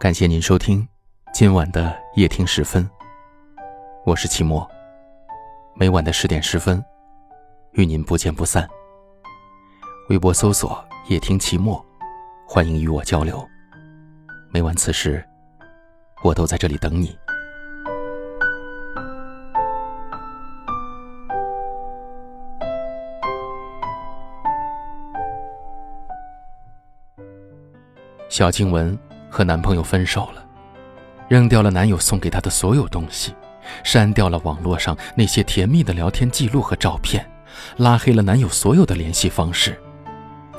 感谢您收听今晚的夜听时分，我是齐墨。每晚的十点十分，与您不见不散。微博搜索“夜听齐墨”，欢迎与我交流。每晚此时，我都在这里等你。小静雯和男朋友分手了，扔掉了男友送给她的所有东西，删掉了网络上那些甜蜜的聊天记录和照片，拉黑了男友所有的联系方式。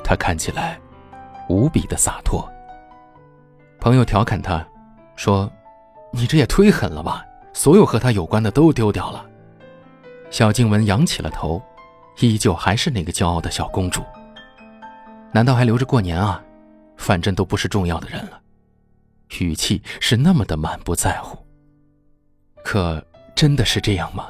她看起来无比的洒脱。朋友调侃她，说：“你这也忒狠了吧！所有和他有关的都丢掉了。”小静雯仰起了头，依旧还是那个骄傲的小公主。难道还留着过年啊？反正都不是重要的人了，语气是那么的满不在乎。可真的是这样吗？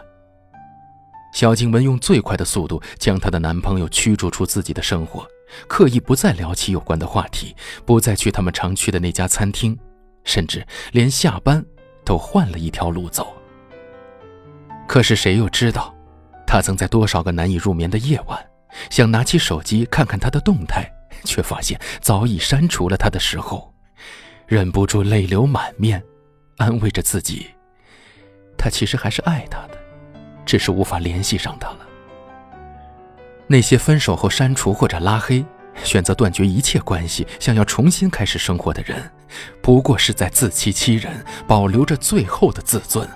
小静雯用最快的速度将她的男朋友驱逐出自己的生活，刻意不再聊起有关的话题，不再去他们常去的那家餐厅，甚至连下班都换了一条路走。可是谁又知道，她曾在多少个难以入眠的夜晚，想拿起手机看看他的动态。却发现早已删除了他的时候，忍不住泪流满面，安慰着自己：他其实还是爱他的，只是无法联系上他了。那些分手后删除或者拉黑，选择断绝一切关系，想要重新开始生活的人，不过是在自欺欺人，保留着最后的自尊。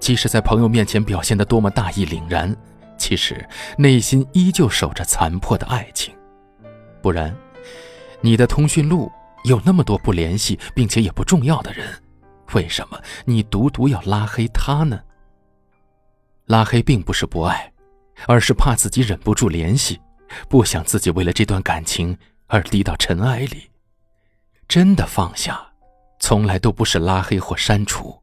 即使在朋友面前表现得多么大义凛然，其实内心依旧守着残破的爱情。不然，你的通讯录有那么多不联系并且也不重要的人，为什么你独独要拉黑他呢？拉黑并不是不爱，而是怕自己忍不住联系，不想自己为了这段感情而低到尘埃里。真的放下，从来都不是拉黑或删除。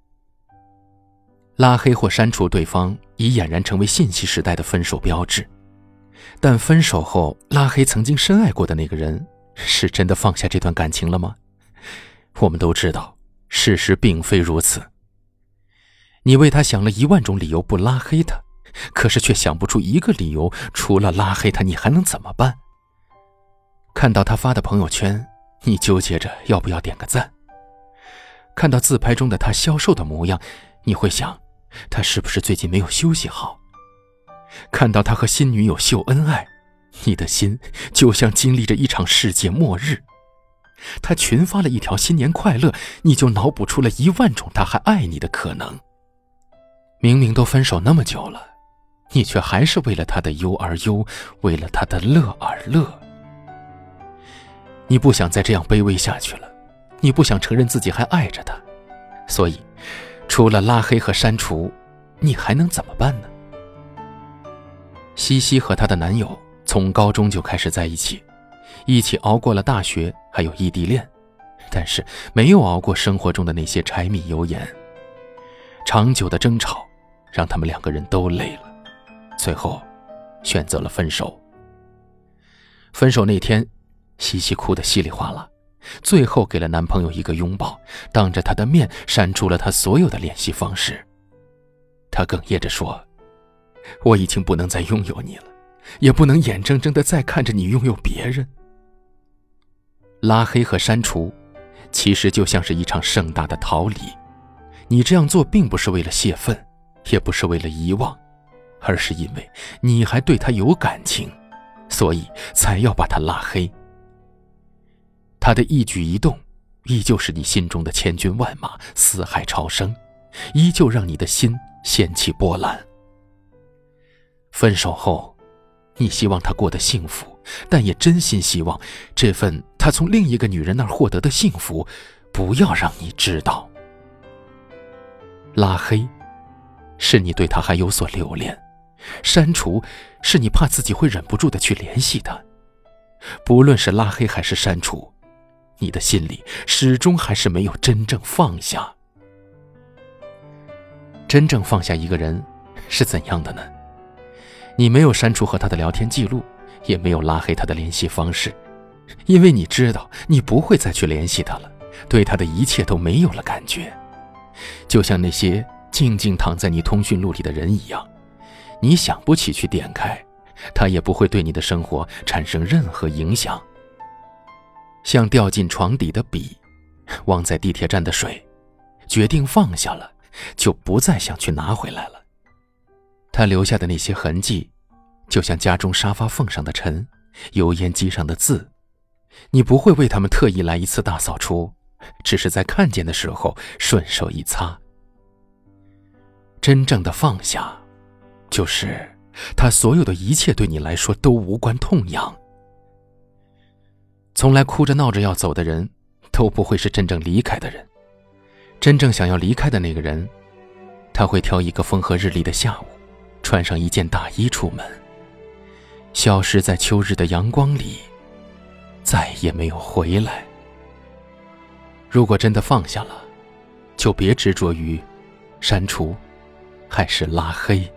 拉黑或删除对方，已俨然成为信息时代的分手标志。但分手后拉黑曾经深爱过的那个人，是真的放下这段感情了吗？我们都知道，事实并非如此。你为他想了一万种理由不拉黑他，可是却想不出一个理由，除了拉黑他，你还能怎么办？看到他发的朋友圈，你纠结着要不要点个赞；看到自拍中的他消瘦的模样，你会想，他是不是最近没有休息好？看到他和新女友秀恩爱，你的心就像经历着一场世界末日。他群发了一条新年快乐，你就脑补出了一万种他还爱你的可能。明明都分手那么久了，你却还是为了他的忧而忧，为了他的乐而乐。你不想再这样卑微下去了，你不想承认自己还爱着他，所以，除了拉黑和删除，你还能怎么办呢？西西和她的男友从高中就开始在一起，一起熬过了大学，还有异地恋，但是没有熬过生活中的那些柴米油盐。长久的争吵让他们两个人都累了，最后选择了分手。分手那天，西西哭得稀里哗啦，最后给了男朋友一个拥抱，当着他的面删除了他所有的联系方式。她哽咽着说。我已经不能再拥有你了，也不能眼睁睁的再看着你拥有别人。拉黑和删除，其实就像是一场盛大的逃离。你这样做并不是为了泄愤，也不是为了遗忘，而是因为你还对他有感情，所以才要把他拉黑。他的一举一动，依旧是你心中的千军万马，四海潮生，依旧让你的心掀起波澜。分手后，你希望他过得幸福，但也真心希望这份他从另一个女人那儿获得的幸福，不要让你知道。拉黑，是你对他还有所留恋；删除，是你怕自己会忍不住的去联系他。不论是拉黑还是删除，你的心里始终还是没有真正放下。真正放下一个人，是怎样的呢？你没有删除和他的聊天记录，也没有拉黑他的联系方式，因为你知道你不会再去联系他了，对他的一切都没有了感觉，就像那些静静躺在你通讯录里的人一样，你想不起去点开，他也不会对你的生活产生任何影响。像掉进床底的笔，忘在地铁站的水，决定放下了，就不再想去拿回来了。他留下的那些痕迹，就像家中沙发缝上的尘，油烟机上的字，你不会为他们特意来一次大扫除，只是在看见的时候顺手一擦。真正的放下，就是他所有的一切对你来说都无关痛痒。从来哭着闹着要走的人，都不会是真正离开的人。真正想要离开的那个人，他会挑一个风和日丽的下午，穿上一件大衣出门，消失在秋日的阳光里，再也没有回来。如果真的放下了，就别执着于删除，还是拉黑。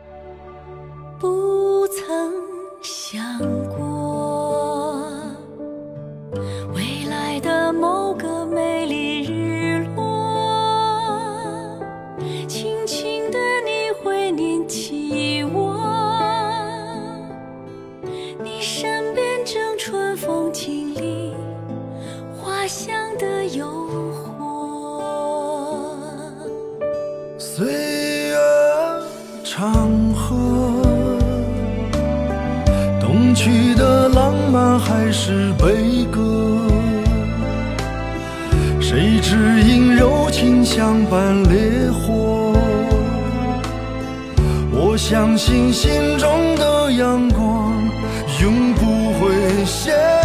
去的浪漫还是悲歌？谁知因柔情相伴烈火？我相信心中的阳光永不会谢。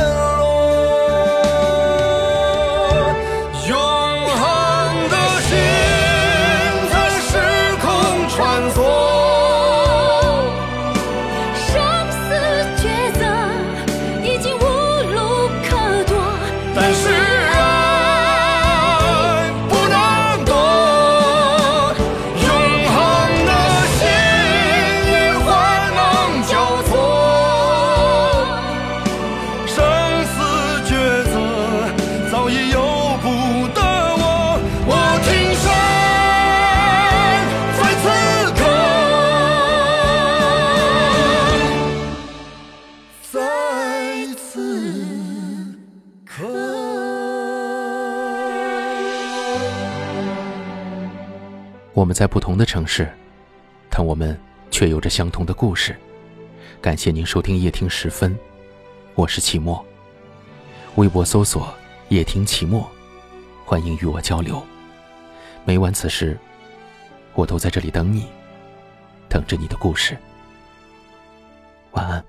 我们在不同的城市，但我们却有着相同的故事。感谢您收听夜听十分，我是齐墨。微博搜索夜听齐墨，欢迎与我交流。每晚此时，我都在这里等你，等着你的故事。晚安。